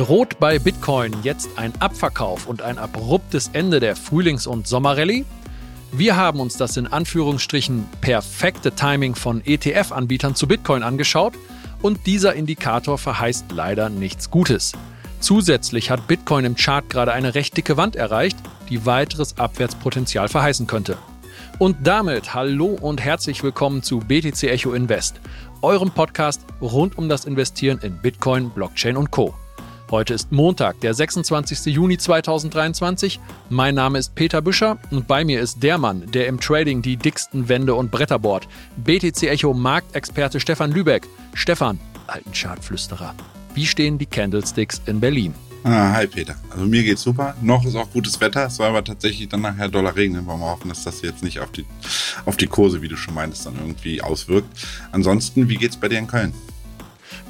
Droht bei Bitcoin jetzt ein Abverkauf und ein abruptes Ende der Frühlings- und Sommerrallye? Wir haben uns das in Anführungsstrichen perfekte Timing von ETF-Anbietern zu Bitcoin angeschaut und dieser Indikator verheißt leider nichts Gutes. Zusätzlich hat Bitcoin im Chart gerade eine recht dicke Wand erreicht, die weiteres Abwärtspotenzial verheißen könnte. Und damit hallo und herzlich willkommen zu BTC Echo Invest, eurem Podcast rund um das Investieren in Bitcoin, Blockchain und Co. Heute ist Montag, der 26. Juni 2023. Mein Name ist Peter Büscher und bei mir ist der Mann, der im Trading die dicksten Wände und Bretter bohrt. BTC Echo Marktexperte Stefan Lübeck. Stefan, alten Chartflüsterer. Wie stehen die Candlesticks in Berlin? Ah, hi Peter. Also mir geht's super. Noch ist auch gutes Wetter. Es soll aber tatsächlich dann nachher Dollar regnen. Wollen wir hoffen, dass das jetzt nicht auf die, auf die Kurse, wie du schon meintest, dann irgendwie auswirkt. Ansonsten, wie geht's bei dir in Köln?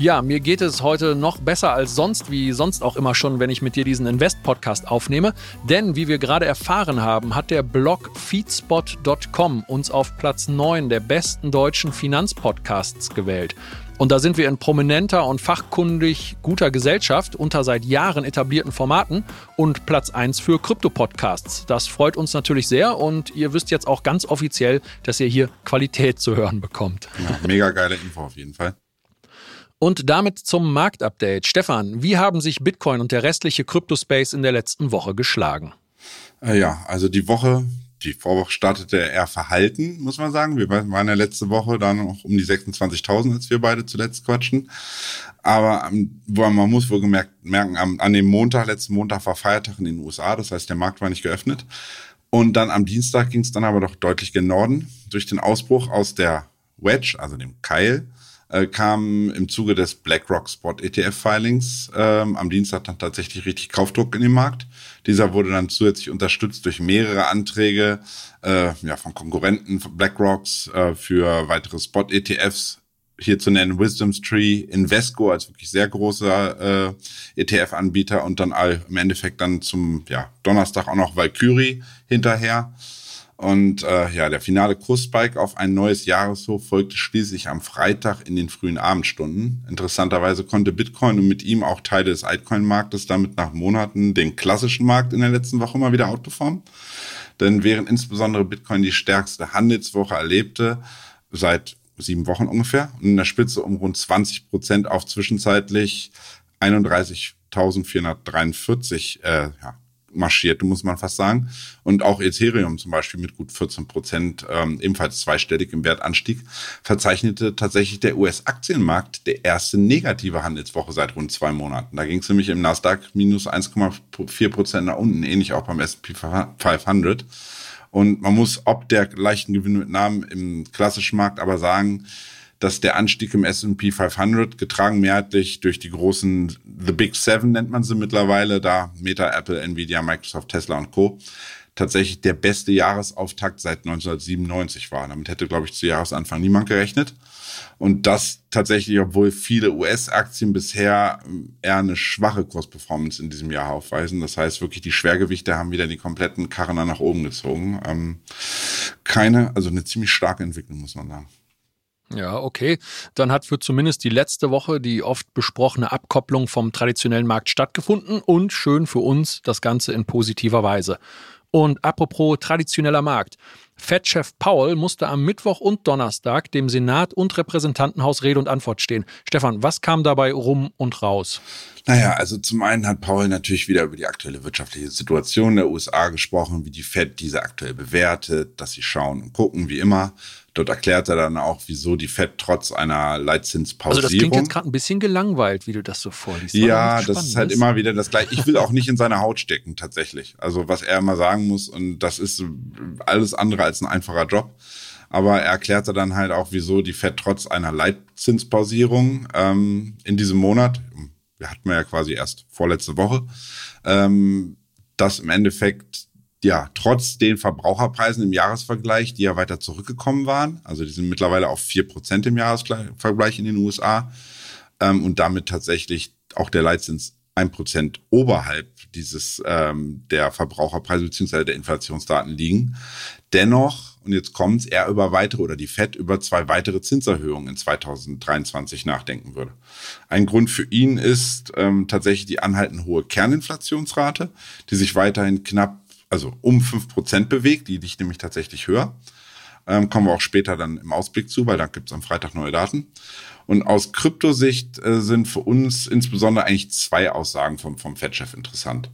Ja, mir geht es heute noch besser als sonst, wie sonst auch immer schon, wenn ich mit dir diesen Invest-Podcast aufnehme. Denn, wie wir gerade erfahren haben, hat der Blog feedspot.com uns auf Platz 9 der besten deutschen Finanzpodcasts gewählt. Und da sind wir in prominenter und fachkundig guter Gesellschaft unter seit Jahren etablierten Formaten und Platz 1 für Krypto-Podcasts. Das freut uns natürlich sehr und ihr wisst jetzt auch ganz offiziell, dass ihr hier Qualität zu hören bekommt. Ja, mega geile Info auf jeden Fall. Und damit zum Marktupdate. Stefan, wie haben sich Bitcoin und der restliche Kryptospace in der letzten Woche geschlagen? Äh, ja, also die Woche, die Vorwoche startete eher verhalten, muss man sagen. Wir waren ja letzte Woche da noch um die 26.000, als wir beide zuletzt quatschen. Aber ähm, man muss wohl gemerkt, merken, an dem Montag, letzten Montag war Feiertag in den USA, das heißt, der Markt war nicht geöffnet. Und dann am Dienstag ging es dann aber doch deutlich gen Norden durch den Ausbruch aus der Wedge, also dem Keil, äh, kam im Zuge des BlackRock Spot ETF Filings ähm, am Dienstag dann tatsächlich richtig Kaufdruck in den Markt. Dieser wurde dann zusätzlich unterstützt durch mehrere Anträge äh, ja, von Konkurrenten von BlackRocks äh, für weitere Spot ETFs. Hier zu nennen Wisdom's Tree, Invesco als wirklich sehr großer äh, ETF-Anbieter und dann all, im Endeffekt dann zum ja, Donnerstag auch noch Valkyrie hinterher. Und äh, ja, der finale Kursspike auf ein neues Jahreshoch folgte schließlich am Freitag in den frühen Abendstunden. Interessanterweise konnte Bitcoin und mit ihm auch Teile des Altcoin-Marktes damit nach Monaten den klassischen Markt in der letzten Woche mal wieder outperformen. Denn während insbesondere Bitcoin die stärkste Handelswoche erlebte, seit sieben Wochen ungefähr, und in der Spitze um rund 20 Prozent auf zwischenzeitlich 31.443 äh, ja, marschierte, muss man fast sagen. Und auch Ethereum zum Beispiel mit gut 14 Prozent, ähm, ebenfalls zweistellig im Wertanstieg, verzeichnete tatsächlich der US-Aktienmarkt der erste negative Handelswoche seit rund zwei Monaten. Da ging es nämlich im Nasdaq minus 1,4 Prozent nach unten, ähnlich auch beim S&P 500. Und man muss ob der leichten Gewinnmitnahmen im klassischen Markt aber sagen, dass der Anstieg im S&P 500 getragen mehrheitlich durch die großen The Big Seven nennt man sie mittlerweile, da Meta, Apple, Nvidia, Microsoft, Tesla und Co. tatsächlich der beste Jahresauftakt seit 1997 war. Damit hätte, glaube ich, zu Jahresanfang niemand gerechnet. Und das tatsächlich, obwohl viele US-Aktien bisher eher eine schwache Kursperformance in diesem Jahr aufweisen. Das heißt wirklich, die Schwergewichte haben wieder die kompletten Karren nach oben gezogen. Ähm, keine, also eine ziemlich starke Entwicklung, muss man sagen. Ja, okay. Dann hat für zumindest die letzte Woche die oft besprochene Abkopplung vom traditionellen Markt stattgefunden und schön für uns das Ganze in positiver Weise. Und apropos traditioneller Markt. Fed-Chef Paul musste am Mittwoch und Donnerstag dem Senat und Repräsentantenhaus Rede und Antwort stehen. Stefan, was kam dabei rum und raus? Naja, also zum einen hat Paul natürlich wieder über die aktuelle wirtschaftliche Situation der USA gesprochen, wie die Fed diese aktuell bewertet, dass sie schauen und gucken, wie immer. Dort erklärt er dann auch, wieso die Fed trotz einer Leitzinspausierung. Also das klingt jetzt gerade ein bisschen gelangweilt, wie du das so vorliest. Ja, das ist halt ist. immer wieder das gleiche. Ich will auch nicht in seine Haut stecken, tatsächlich. Also was er immer sagen muss und das ist alles andere als ein einfacher Job. Aber er erklärte dann halt auch, wieso die Fed trotz einer Leitzinspausierung ähm, in diesem Monat, wir hatten wir ja quasi erst vorletzte Woche, ähm, das im Endeffekt ja, trotz den Verbraucherpreisen im Jahresvergleich, die ja weiter zurückgekommen waren, also die sind mittlerweile auf vier Prozent im Jahresvergleich in den USA ähm, und damit tatsächlich auch der Leitzins ein Prozent oberhalb dieses ähm, der Verbraucherpreise beziehungsweise der Inflationsdaten liegen. Dennoch und jetzt kommt's, er über weitere oder die FED über zwei weitere Zinserhöhungen in 2023 nachdenken würde. Ein Grund für ihn ist ähm, tatsächlich die anhaltend hohe Kerninflationsrate, die sich weiterhin knapp, also um fünf Prozent bewegt, die liegt nämlich tatsächlich höher. Ähm, kommen wir auch später dann im Ausblick zu, weil da gibt's am Freitag neue Daten. Und aus Kryptosicht äh, sind für uns insbesondere eigentlich zwei Aussagen vom, vom Fed-Chef interessant.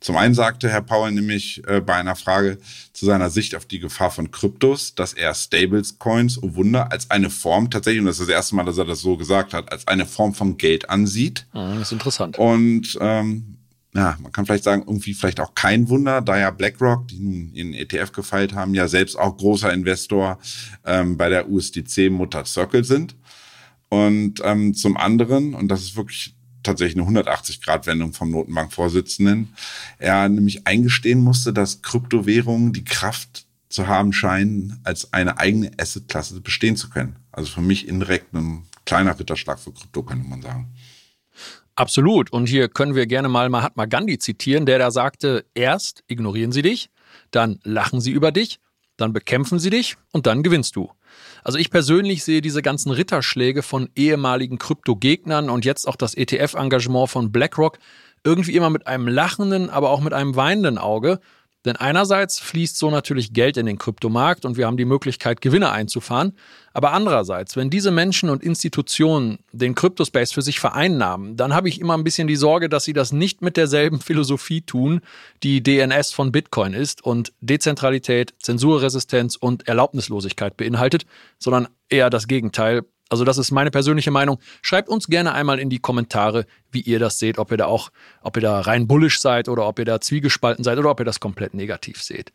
Zum einen sagte Herr Powell nämlich äh, bei einer Frage zu seiner Sicht auf die Gefahr von Kryptos, dass er Stablecoins, oh Wunder, als eine Form tatsächlich, und das ist das erste Mal, dass er das so gesagt hat, als eine Form von Geld ansieht. Ah, das ist interessant. Und ähm, ja, man kann vielleicht sagen, irgendwie vielleicht auch kein Wunder, da ja BlackRock, die nun in ETF gefeilt haben, ja selbst auch großer Investor ähm, bei der USDC-Mutter Circle sind. Und ähm, zum anderen, und das ist wirklich tatsächlich eine 180-Grad-Wendung vom Notenbankvorsitzenden. Er nämlich eingestehen musste, dass Kryptowährungen die Kraft zu haben scheinen, als eine eigene Assetklasse bestehen zu können. Also für mich indirekt ein kleiner Ritterschlag für Krypto, könnte man sagen. Absolut. Und hier können wir gerne mal Mahatma Gandhi zitieren, der da sagte, erst ignorieren sie dich, dann lachen sie über dich, dann bekämpfen sie dich und dann gewinnst du. Also ich persönlich sehe diese ganzen Ritterschläge von ehemaligen Kryptogegnern und jetzt auch das ETF-Engagement von BlackRock irgendwie immer mit einem lachenden, aber auch mit einem weinenden Auge denn einerseits fließt so natürlich Geld in den Kryptomarkt und wir haben die Möglichkeit, Gewinne einzufahren. Aber andererseits, wenn diese Menschen und Institutionen den Kryptospace für sich vereinnahmen, dann habe ich immer ein bisschen die Sorge, dass sie das nicht mit derselben Philosophie tun, die DNS von Bitcoin ist und Dezentralität, Zensurresistenz und Erlaubnislosigkeit beinhaltet, sondern eher das Gegenteil, also das ist meine persönliche Meinung. Schreibt uns gerne einmal in die Kommentare, wie ihr das seht, ob ihr da auch, ob ihr da rein bullisch seid oder ob ihr da zwiegespalten seid oder ob ihr das komplett negativ seht.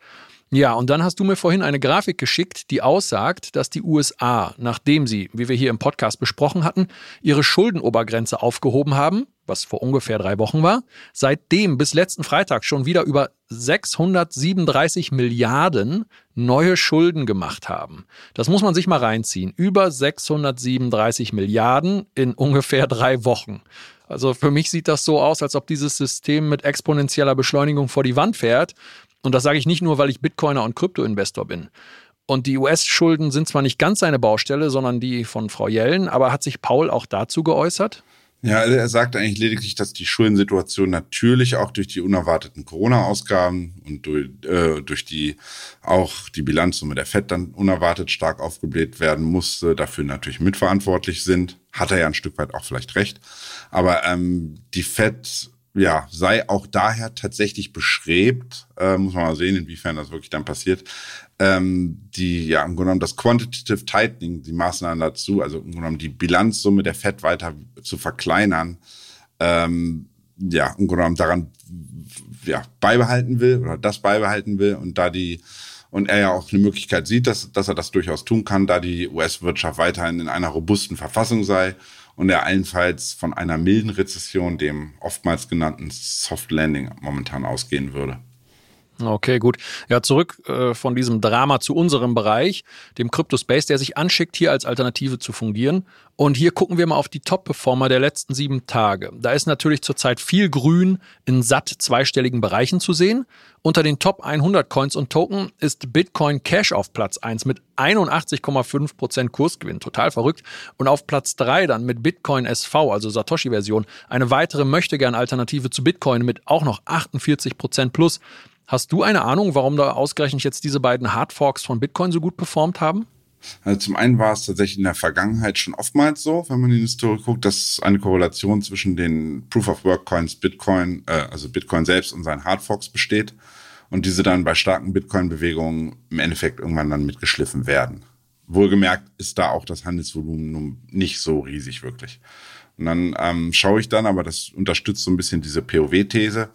Ja, und dann hast du mir vorhin eine Grafik geschickt, die aussagt, dass die USA, nachdem sie, wie wir hier im Podcast besprochen hatten, ihre Schuldenobergrenze aufgehoben haben, was vor ungefähr drei Wochen war, seitdem bis letzten Freitag schon wieder über 637 Milliarden neue Schulden gemacht haben. Das muss man sich mal reinziehen. Über 637 Milliarden in ungefähr drei Wochen. Also für mich sieht das so aus, als ob dieses System mit exponentieller Beschleunigung vor die Wand fährt und das sage ich nicht nur, weil ich Bitcoiner und Kryptoinvestor bin. Und die US-Schulden sind zwar nicht ganz seine Baustelle, sondern die von Frau Yellen, aber hat sich Paul auch dazu geäußert? Ja, also er sagt eigentlich lediglich, dass die Schuldensituation natürlich auch durch die unerwarteten Corona-Ausgaben und durch, äh, durch die auch die Bilanzsumme der FED dann unerwartet stark aufgebläht werden musste, dafür natürlich mitverantwortlich sind. Hat er ja ein Stück weit auch vielleicht recht. Aber ähm, die FED ja, sei auch daher tatsächlich beschrebt, äh, muss man mal sehen, inwiefern das wirklich dann passiert, ähm, die, ja, im Grunde genommen das Quantitative Tightening, die Maßnahmen dazu, also im Grunde genommen die Bilanzsumme der FED weiter zu verkleinern, ähm, ja, im Grunde genommen daran, ja, beibehalten will oder das beibehalten will und da die, und er ja auch eine Möglichkeit sieht, dass, dass er das durchaus tun kann, da die US-Wirtschaft weiterhin in einer robusten Verfassung sei und er allenfalls von einer milden Rezession, dem oftmals genannten Soft Landing, momentan ausgehen würde. Okay, gut. Ja, zurück äh, von diesem Drama zu unserem Bereich, dem Crypto-Space, der sich anschickt, hier als Alternative zu fungieren. Und hier gucken wir mal auf die Top-Performer der letzten sieben Tage. Da ist natürlich zurzeit viel Grün in satt zweistelligen Bereichen zu sehen. Unter den Top 100 Coins und Token ist Bitcoin Cash auf Platz 1 mit 81,5 Prozent Kursgewinn. Total verrückt. Und auf Platz 3 dann mit Bitcoin SV, also Satoshi-Version, eine weitere möchte gern Alternative zu Bitcoin mit auch noch 48 Prozent plus. Hast du eine Ahnung, warum da ausgerechnet jetzt diese beiden Hardforks von Bitcoin so gut performt haben? Also zum einen war es tatsächlich in der Vergangenheit schon oftmals so, wenn man in die Historie guckt, dass eine Korrelation zwischen den Proof of Work Coins Bitcoin, äh, also Bitcoin selbst und seinen Hardforks besteht und diese dann bei starken Bitcoin-Bewegungen im Endeffekt irgendwann dann mitgeschliffen werden. Wohlgemerkt ist da auch das Handelsvolumen nun nicht so riesig wirklich. Und dann ähm, schaue ich dann, aber das unterstützt so ein bisschen diese POW-These,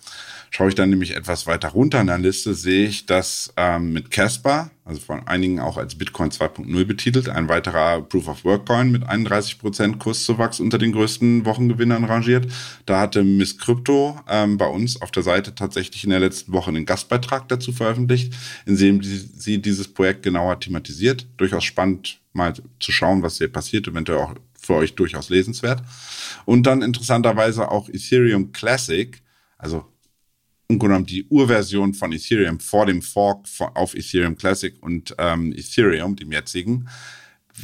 Schaue ich dann nämlich etwas weiter runter in der Liste, sehe ich, dass ähm, mit Casper, also von einigen auch als Bitcoin 2.0 betitelt, ein weiterer Proof of Work Coin mit 31% Kurszuwachs unter den größten Wochengewinnern rangiert. Da hatte Miss Crypto ähm, bei uns auf der Seite tatsächlich in der letzten Woche einen Gastbeitrag dazu veröffentlicht, in dem sie dieses Projekt genauer thematisiert. Durchaus spannend mal zu schauen, was hier passiert, eventuell auch für euch durchaus lesenswert. Und dann interessanterweise auch Ethereum Classic, also im Grunde genommen die Urversion von Ethereum vor dem Fork auf Ethereum Classic und ähm, Ethereum, dem jetzigen,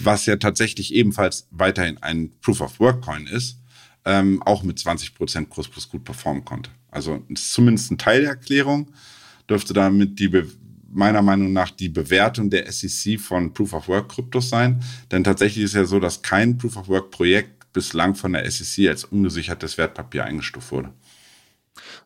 was ja tatsächlich ebenfalls weiterhin ein Proof of Work Coin ist, ähm, auch mit 20% Kurs plus gut performen konnte. Also ist zumindest ein Teil der Erklärung, dürfte damit die meiner Meinung nach die Bewertung der SEC von Proof of Work Kryptos sein. Denn tatsächlich ist ja so, dass kein Proof of Work Projekt bislang von der SEC als ungesichertes Wertpapier eingestuft wurde.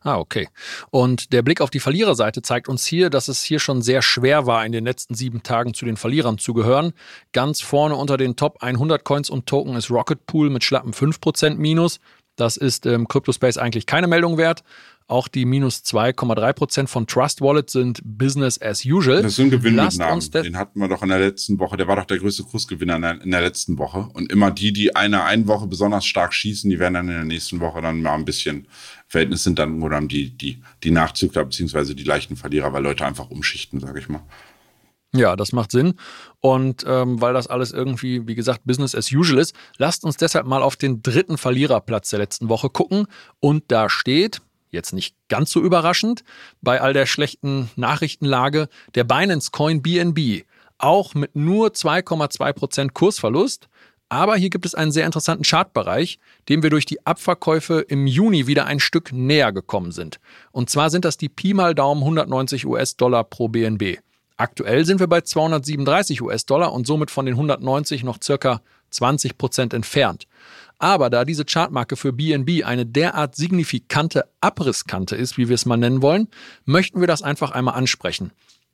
Ah, okay. Und der Blick auf die Verliererseite zeigt uns hier, dass es hier schon sehr schwer war, in den letzten sieben Tagen zu den Verlierern zu gehören. Ganz vorne unter den Top 100 Coins und Token ist Rocket Pool mit schlappen 5% Minus. Das ist im Cryptospace eigentlich keine Meldung wert. Auch die minus 2,3 Prozent von Trust Wallet sind Business as usual. Das ist ein Gewinn mit Namen. Den hatten wir doch in der letzten Woche. Der war doch der größte Kursgewinner in der, in der letzten Woche. Und immer die, die eine eine Woche besonders stark schießen, die werden dann in der nächsten Woche dann mal ein bisschen Verhältnis sind dann oder die, die, die Nachzügler beziehungsweise die leichten Verlierer, weil Leute einfach umschichten, sage ich mal. Ja, das macht Sinn. Und ähm, weil das alles irgendwie, wie gesagt, Business as usual ist, lasst uns deshalb mal auf den dritten Verliererplatz der letzten Woche gucken. Und da steht, jetzt nicht ganz so überraschend, bei all der schlechten Nachrichtenlage der Binance Coin BNB, auch mit nur 2,2% Kursverlust. Aber hier gibt es einen sehr interessanten Chartbereich, dem wir durch die Abverkäufe im Juni wieder ein Stück näher gekommen sind. Und zwar sind das die Pi mal Daumen 190 US-Dollar pro BNB. Aktuell sind wir bei 237 US-Dollar und somit von den 190 noch circa 20 Prozent entfernt. Aber da diese Chartmarke für BNB eine derart signifikante Abrisskante ist, wie wir es mal nennen wollen, möchten wir das einfach einmal ansprechen.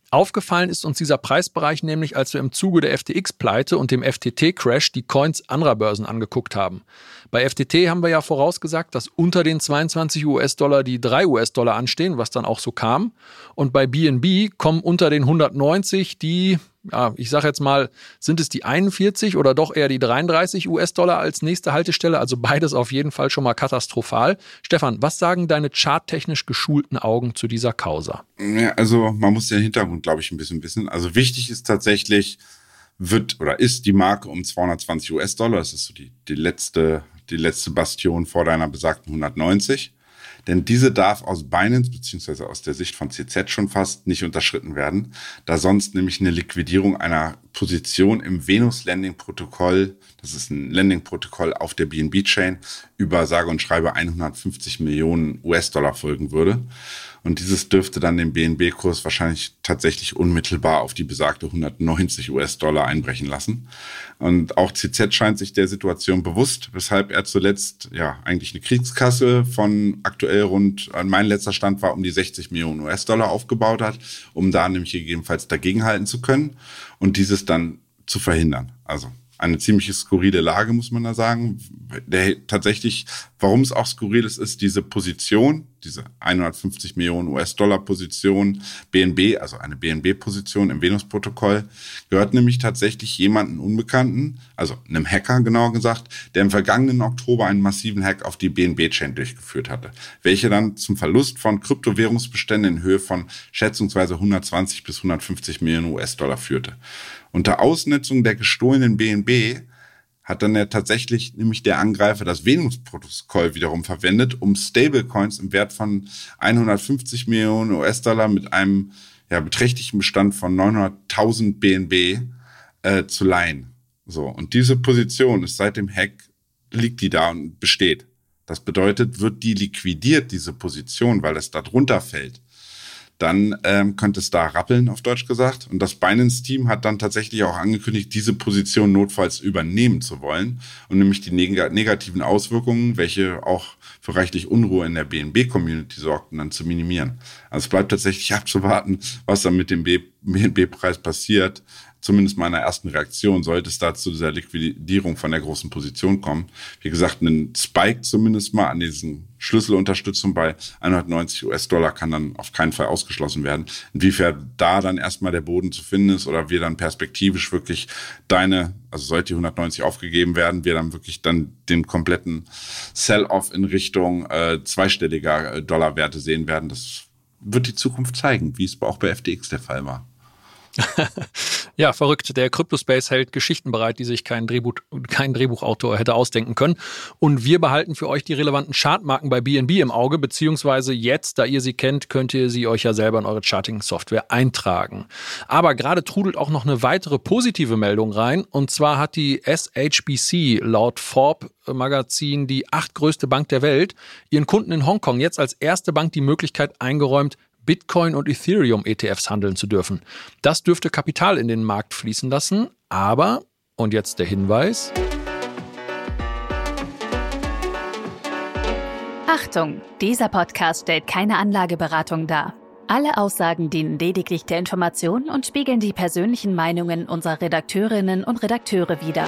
Aufgefallen ist uns dieser Preisbereich nämlich, als wir im Zuge der FTX-Pleite und dem FTT-Crash die Coins anderer Börsen angeguckt haben. Bei FTT haben wir ja vorausgesagt, dass unter den 22 US-Dollar die 3 US-Dollar anstehen, was dann auch so kam. Und bei BNB kommen unter den 190 die ja, ich sage jetzt mal, sind es die 41 oder doch eher die 33 US-Dollar als nächste Haltestelle? Also beides auf jeden Fall schon mal katastrophal. Stefan, was sagen deine charttechnisch geschulten Augen zu dieser Causa? Ja, also man muss den Hintergrund, glaube ich, ein bisschen wissen. Also wichtig ist tatsächlich, wird oder ist die Marke um 220 US-Dollar. Das ist so die, die letzte, die letzte Bastion vor deiner besagten 190. Denn diese darf aus Binance beziehungsweise aus der Sicht von CZ schon fast nicht unterschritten werden, da sonst nämlich eine Liquidierung einer Position im Venus Landing Protokoll, das ist ein Landing Protokoll auf der BNB Chain, über sage und schreibe 150 Millionen US-Dollar folgen würde. Und dieses dürfte dann den BNB-Kurs wahrscheinlich tatsächlich unmittelbar auf die besagte 190 US-Dollar einbrechen lassen. Und auch CZ scheint sich der Situation bewusst, weshalb er zuletzt ja eigentlich eine Kriegskasse von aktuell rund, mein letzter Stand war um die 60 Millionen US-Dollar aufgebaut hat, um da nämlich gegebenenfalls dagegenhalten zu können und dieses dann zu verhindern. Also eine ziemlich skurrile Lage, muss man da sagen. Der, tatsächlich, warum es auch skurril ist, ist diese Position, diese 150 Millionen US-Dollar Position, BNB, also eine BNB-Position im Venus-Protokoll, gehört nämlich tatsächlich jemanden Unbekannten, also einem Hacker genauer gesagt, der im vergangenen Oktober einen massiven Hack auf die BNB-Chain durchgeführt hatte, welche dann zum Verlust von Kryptowährungsbeständen in Höhe von schätzungsweise 120 bis 150 Millionen US-Dollar führte. Unter Ausnutzung der gestohlenen BNB hat dann ja tatsächlich nämlich der Angreifer das Venus-Protokoll wiederum verwendet, um Stablecoins im Wert von 150 Millionen US-Dollar mit einem ja, beträchtlichen Bestand von 900.000 BNB äh, zu leihen. So, und diese Position ist seit dem Hack, liegt die da und besteht. Das bedeutet, wird die liquidiert, diese Position, weil es da drunter fällt, dann ähm, könnte es da rappeln, auf Deutsch gesagt. Und das Binance-Team hat dann tatsächlich auch angekündigt, diese Position notfalls übernehmen zu wollen und nämlich die neg negativen Auswirkungen, welche auch für reichlich Unruhe in der BNB-Community sorgten, dann zu minimieren. Also es bleibt tatsächlich abzuwarten, was dann mit dem BNB-Preis passiert zumindest meiner ersten Reaktion, sollte es da zu dieser Liquidierung von der großen Position kommen. Wie gesagt, einen Spike zumindest mal an diesen Schlüsselunterstützung bei 190 US-Dollar kann dann auf keinen Fall ausgeschlossen werden. Inwiefern da dann erstmal der Boden zu finden ist oder wir dann perspektivisch wirklich deine, also sollte die 190 aufgegeben werden, wir dann wirklich dann den kompletten Sell-off in Richtung äh, zweistelliger äh, Dollarwerte sehen werden, das wird die Zukunft zeigen, wie es auch bei FTX der Fall war. Ja, verrückt. Der Cryptospace hält Geschichten bereit, die sich kein, Drehbuch, kein Drehbuchautor hätte ausdenken können. Und wir behalten für euch die relevanten Chartmarken bei BNB im Auge, beziehungsweise jetzt, da ihr sie kennt, könnt ihr sie euch ja selber in eure Charting-Software eintragen. Aber gerade trudelt auch noch eine weitere positive Meldung rein. Und zwar hat die SHBC laut Forbes Magazin die achtgrößte Bank der Welt ihren Kunden in Hongkong jetzt als erste Bank die Möglichkeit eingeräumt, Bitcoin und Ethereum ETFs handeln zu dürfen. Das dürfte Kapital in den Markt fließen lassen, aber, und jetzt der Hinweis. Achtung, dieser Podcast stellt keine Anlageberatung dar. Alle Aussagen dienen lediglich der Information und spiegeln die persönlichen Meinungen unserer Redakteurinnen und Redakteure wider.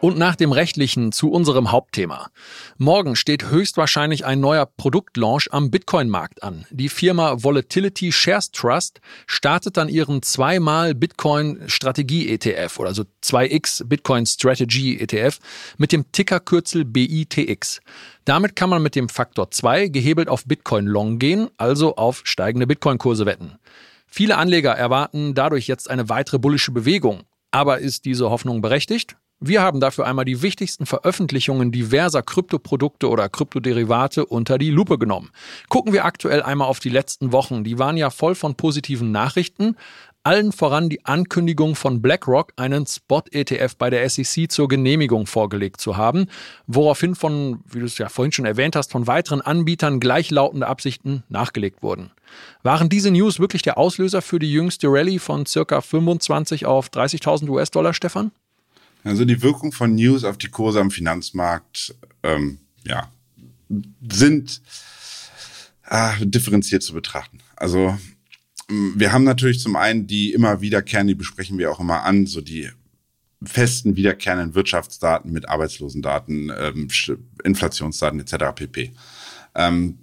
Und nach dem rechtlichen zu unserem Hauptthema. Morgen steht höchstwahrscheinlich ein neuer Produktlaunch am Bitcoin-Markt an. Die Firma Volatility Shares Trust startet dann ihren zweimal Bitcoin Strategie ETF oder so 2x Bitcoin Strategy ETF mit dem Tickerkürzel BITX. Damit kann man mit dem Faktor 2 gehebelt auf Bitcoin Long gehen, also auf steigende Bitcoin-Kurse wetten. Viele Anleger erwarten dadurch jetzt eine weitere bullische Bewegung. Aber ist diese Hoffnung berechtigt? Wir haben dafür einmal die wichtigsten Veröffentlichungen diverser Kryptoprodukte oder Kryptoderivate unter die Lupe genommen. Gucken wir aktuell einmal auf die letzten Wochen. Die waren ja voll von positiven Nachrichten. Allen voran die Ankündigung von BlackRock, einen Spot-ETF bei der SEC zur Genehmigung vorgelegt zu haben, woraufhin von, wie du es ja vorhin schon erwähnt hast, von weiteren Anbietern gleichlautende Absichten nachgelegt wurden. Waren diese News wirklich der Auslöser für die jüngste Rallye von circa 25 auf 30.000 US-Dollar, Stefan? Also die Wirkung von News auf die Kurse am Finanzmarkt, ähm, ja, sind äh, differenziert zu betrachten. Also wir haben natürlich zum einen die immer wiederkehren, die besprechen wir auch immer an, so die festen wiederkehrenden Wirtschaftsdaten mit Arbeitslosendaten, ähm, Inflationsdaten etc. pp. Ähm,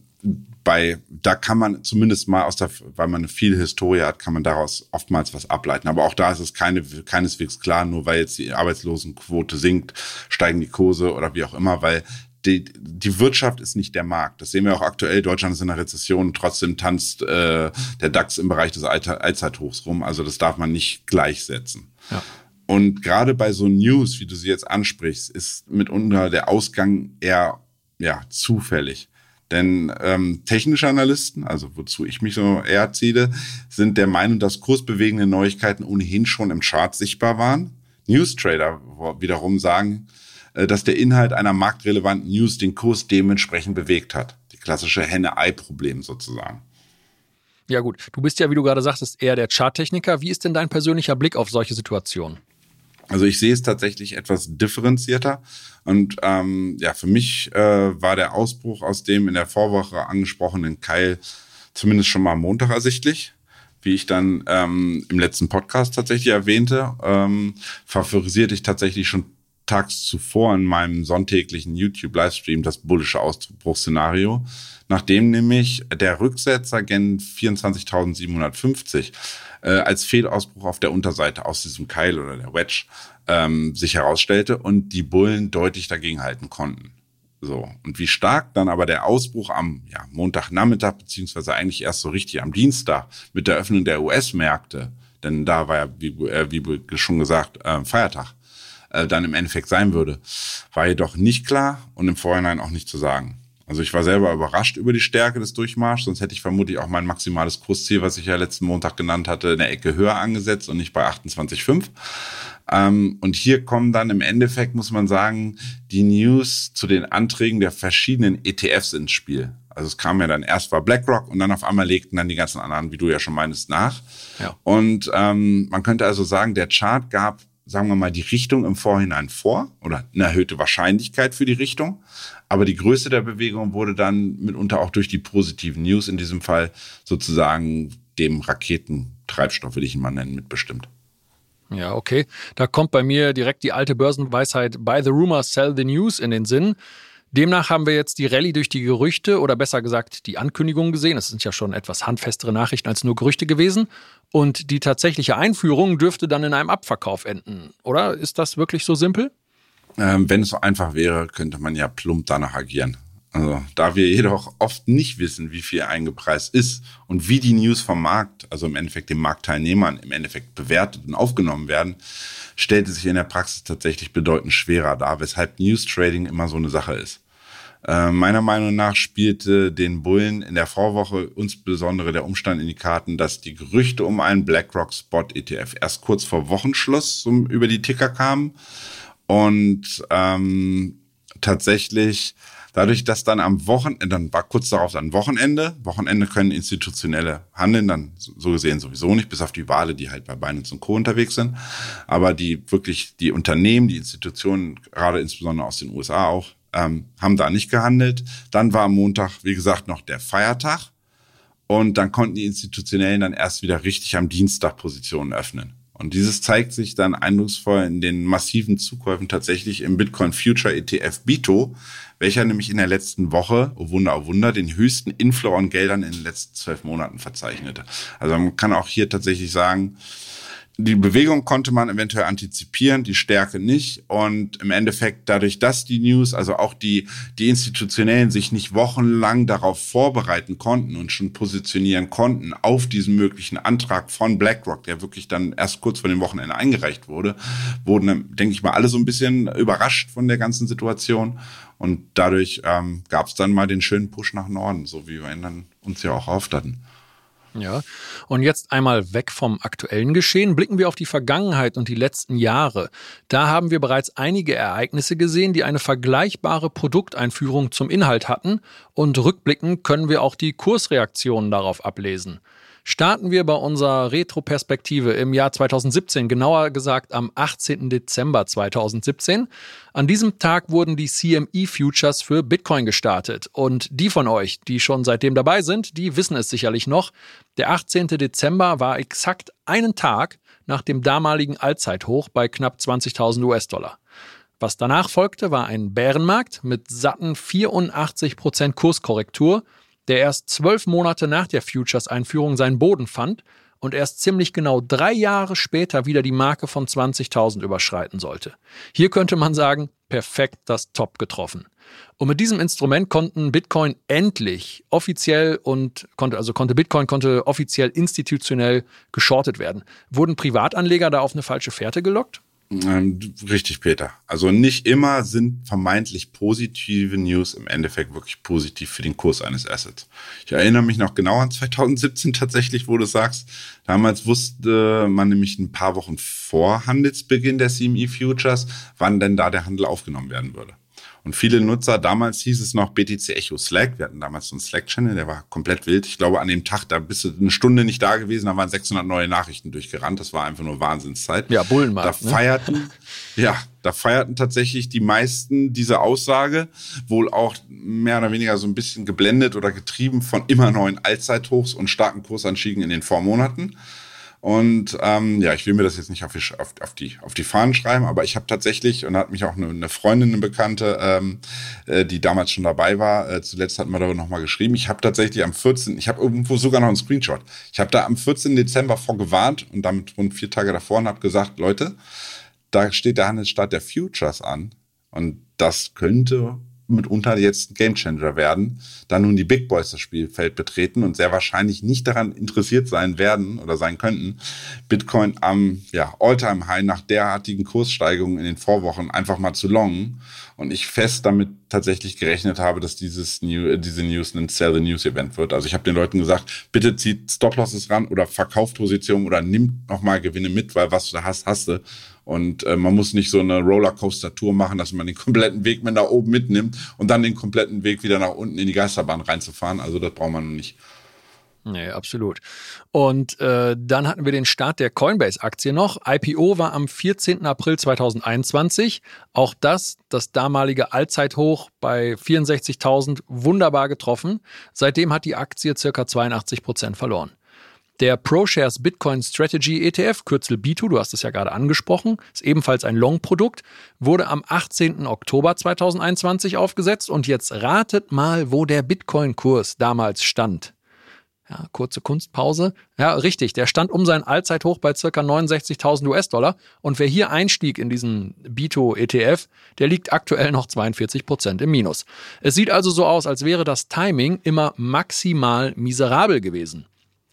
bei, da kann man zumindest mal aus der, weil man eine viel Historie hat, kann man daraus oftmals was ableiten. Aber auch da ist es keine, keineswegs klar, nur weil jetzt die Arbeitslosenquote sinkt, steigen die Kurse oder wie auch immer, weil die, die Wirtschaft ist nicht der Markt. Das sehen wir auch aktuell. Deutschland ist in einer Rezession, trotzdem tanzt äh, der DAX im Bereich des Allzeithochs rum. Also das darf man nicht gleichsetzen. Ja. Und gerade bei so News, wie du sie jetzt ansprichst, ist mitunter der Ausgang eher ja zufällig. Denn ähm, technische Analysten, also wozu ich mich so eher ziele, sind der Meinung, dass kursbewegende Neuigkeiten ohnehin schon im Chart sichtbar waren. News-Trader wiederum sagen, äh, dass der Inhalt einer marktrelevanten News den Kurs dementsprechend bewegt hat. Die klassische Henne-Ei-Problem sozusagen. Ja gut, du bist ja, wie du gerade sagtest, eher der Charttechniker. Wie ist denn dein persönlicher Blick auf solche Situationen? Also ich sehe es tatsächlich etwas differenzierter. Und ähm, ja, für mich äh, war der Ausbruch aus dem in der Vorwoche angesprochenen Keil zumindest schon mal am Montag ersichtlich. Wie ich dann ähm, im letzten Podcast tatsächlich erwähnte, ähm, favorisierte ich tatsächlich schon tags zuvor in meinem sonntäglichen YouTube-Livestream das bullische Ausbruchsszenario, nachdem nämlich der Rücksetzer gen 24.750 äh, als Fehlausbruch auf der Unterseite aus diesem Keil oder der Wedge ähm, sich herausstellte und die Bullen deutlich dagegen halten konnten. So. Und wie stark dann aber der Ausbruch am ja, Montagnachmittag, beziehungsweise eigentlich erst so richtig am Dienstag mit der Öffnung der US-Märkte, denn da war ja, wie, äh, wie schon gesagt, äh, Feiertag, äh, dann im Endeffekt sein würde, war jedoch nicht klar und im Vorhinein auch nicht zu sagen. Also ich war selber überrascht über die Stärke des Durchmarschs, sonst hätte ich vermutlich auch mein maximales Kursziel, was ich ja letzten Montag genannt hatte, in der Ecke höher angesetzt und nicht bei 28,5. Ähm, und hier kommen dann im Endeffekt, muss man sagen, die News zu den Anträgen der verschiedenen ETFs ins Spiel. Also es kam ja dann erst war BlackRock und dann auf einmal legten dann die ganzen anderen, wie du ja schon meinst, nach. Ja. Und ähm, man könnte also sagen, der Chart gab sagen wir mal, die Richtung im Vorhinein vor oder eine erhöhte Wahrscheinlichkeit für die Richtung. Aber die Größe der Bewegung wurde dann mitunter auch durch die positiven News in diesem Fall sozusagen dem Raketentreibstoff, will ich ihn mal nennen, mitbestimmt. Ja, okay. Da kommt bei mir direkt die alte Börsenweisheit Buy the rumor, sell the news in den Sinn. Demnach haben wir jetzt die Rallye durch die Gerüchte oder besser gesagt die Ankündigungen gesehen. Das sind ja schon etwas handfestere Nachrichten als nur Gerüchte gewesen. Und die tatsächliche Einführung dürfte dann in einem Abverkauf enden. Oder ist das wirklich so simpel? Ähm, wenn es so einfach wäre, könnte man ja plump danach agieren. Also, da wir jedoch oft nicht wissen, wie viel eingepreist ist und wie die News vom Markt, also im Endeffekt den Marktteilnehmern, im Endeffekt bewertet und aufgenommen werden, stellte sich in der Praxis tatsächlich bedeutend schwerer dar, weshalb News Trading immer so eine Sache ist. Äh, meiner Meinung nach spielte den Bullen in der Vorwoche insbesondere der Umstand in die Karten, dass die Gerüchte um einen BlackRock Spot ETF erst kurz vor Wochenschluss zum, über die Ticker kamen und ähm, tatsächlich Dadurch, dass dann am Wochenende, dann war kurz darauf dann Wochenende. Wochenende können institutionelle handeln, dann so gesehen sowieso nicht, bis auf die Wale, die halt bei Binance und Co. unterwegs sind. Aber die wirklich, die Unternehmen, die Institutionen, gerade insbesondere aus den USA auch, ähm, haben da nicht gehandelt. Dann war am Montag, wie gesagt, noch der Feiertag. Und dann konnten die Institutionellen dann erst wieder richtig am Dienstag Positionen öffnen. Und dieses zeigt sich dann eindrucksvoll in den massiven Zukäufen tatsächlich im Bitcoin Future ETF BITO, welcher nämlich in der letzten Woche, oh Wunder, oh Wunder, den höchsten Inflow an Geldern in den letzten zwölf Monaten verzeichnete. Also man kann auch hier tatsächlich sagen, die Bewegung konnte man eventuell antizipieren, die Stärke nicht. Und im Endeffekt dadurch, dass die News, also auch die, die Institutionellen sich nicht wochenlang darauf vorbereiten konnten und schon positionieren konnten auf diesen möglichen Antrag von BlackRock, der wirklich dann erst kurz vor dem Wochenende eingereicht wurde, wurden, denke ich mal, alle so ein bisschen überrascht von der ganzen Situation. Und dadurch ähm, gab es dann mal den schönen Push nach Norden, so wie wir ihn dann uns ja auch hatten. Ja, und jetzt einmal weg vom aktuellen Geschehen, blicken wir auf die Vergangenheit und die letzten Jahre. Da haben wir bereits einige Ereignisse gesehen, die eine vergleichbare Produkteinführung zum Inhalt hatten, und rückblickend können wir auch die Kursreaktionen darauf ablesen starten wir bei unserer Retroperspektive im Jahr 2017, genauer gesagt am 18. Dezember 2017. An diesem Tag wurden die CME Futures für Bitcoin gestartet. Und die von euch, die schon seitdem dabei sind, die wissen es sicherlich noch. Der 18. Dezember war exakt einen Tag nach dem damaligen Allzeithoch bei knapp 20.000 US-Dollar. Was danach folgte, war ein Bärenmarkt mit satten 84% Kurskorrektur der erst zwölf Monate nach der Futures-Einführung seinen Boden fand und erst ziemlich genau drei Jahre später wieder die Marke von 20.000 überschreiten sollte. Hier könnte man sagen, perfekt das Top getroffen. Und mit diesem Instrument konnten Bitcoin endlich offiziell und konnte, also konnte Bitcoin konnte offiziell institutionell geschortet werden. Wurden Privatanleger da auf eine falsche Fährte gelockt? Ähm, richtig, Peter. Also nicht immer sind vermeintlich positive News im Endeffekt wirklich positiv für den Kurs eines Assets. Ich erinnere mich noch genau an 2017 tatsächlich, wo du sagst, damals wusste man nämlich ein paar Wochen vor Handelsbeginn der CME Futures, wann denn da der Handel aufgenommen werden würde. Und viele Nutzer, damals hieß es noch BTC Echo Slack. Wir hatten damals so einen Slack-Channel, der war komplett wild. Ich glaube, an dem Tag, da bist du eine Stunde nicht da gewesen, da waren 600 neue Nachrichten durchgerannt. Das war einfach nur Wahnsinnszeit. Ja, Bullenmarkt. Da ne? feierten, ja, da feierten tatsächlich die meisten diese Aussage, wohl auch mehr oder weniger so ein bisschen geblendet oder getrieben von immer neuen Allzeithochs und starken Kursanstiegen in den Vormonaten. Und ähm, ja, ich will mir das jetzt nicht auf die, auf, auf die, auf die Fahnen schreiben, aber ich habe tatsächlich, und da hat mich auch eine, eine Freundin, eine Bekannte, ähm, äh, die damals schon dabei war, äh, zuletzt hat man darüber nochmal geschrieben, ich habe tatsächlich am 14., ich habe irgendwo sogar noch einen Screenshot, ich habe da am 14. Dezember vorgewarnt und damit rund vier Tage davor und habe gesagt, Leute, da steht der Handelsstart der Futures an und das könnte mitunter jetzt ein Gamechanger werden, da nun die Big Boys das Spielfeld betreten und sehr wahrscheinlich nicht daran interessiert sein werden oder sein könnten, Bitcoin am ja, All-Time-High nach derartigen Kurssteigerungen in den Vorwochen einfach mal zu longen und ich fest damit tatsächlich gerechnet habe, dass dieses New, äh, diese News ein Sell the News Event wird. Also ich habe den Leuten gesagt, bitte zieht Stop-Losses ran oder verkauft Positionen oder nimmt nochmal Gewinne mit, weil was du hast, hast du. Und äh, man muss nicht so eine Rollercoaster-Tour machen, dass man den kompletten Weg mit nach oben mitnimmt und dann den kompletten Weg wieder nach unten in die Geisterbahn reinzufahren. Also das braucht man nicht. Nee, absolut. Und äh, dann hatten wir den Start der Coinbase-Aktie noch. IPO war am 14. April 2021. Auch das, das damalige Allzeithoch bei 64.000, wunderbar getroffen. Seitdem hat die Aktie circa 82 Prozent verloren. Der ProShares Bitcoin Strategy ETF, Kürzel B2, du hast es ja gerade angesprochen, ist ebenfalls ein Long-Produkt, wurde am 18. Oktober 2021 aufgesetzt und jetzt ratet mal, wo der Bitcoin-Kurs damals stand. Ja, kurze Kunstpause. Ja, richtig. Der stand um sein Allzeithoch bei ca. 69.000 US-Dollar. Und wer hier einstieg in diesen Bito-ETF, der liegt aktuell noch 42 Prozent im Minus. Es sieht also so aus, als wäre das Timing immer maximal miserabel gewesen.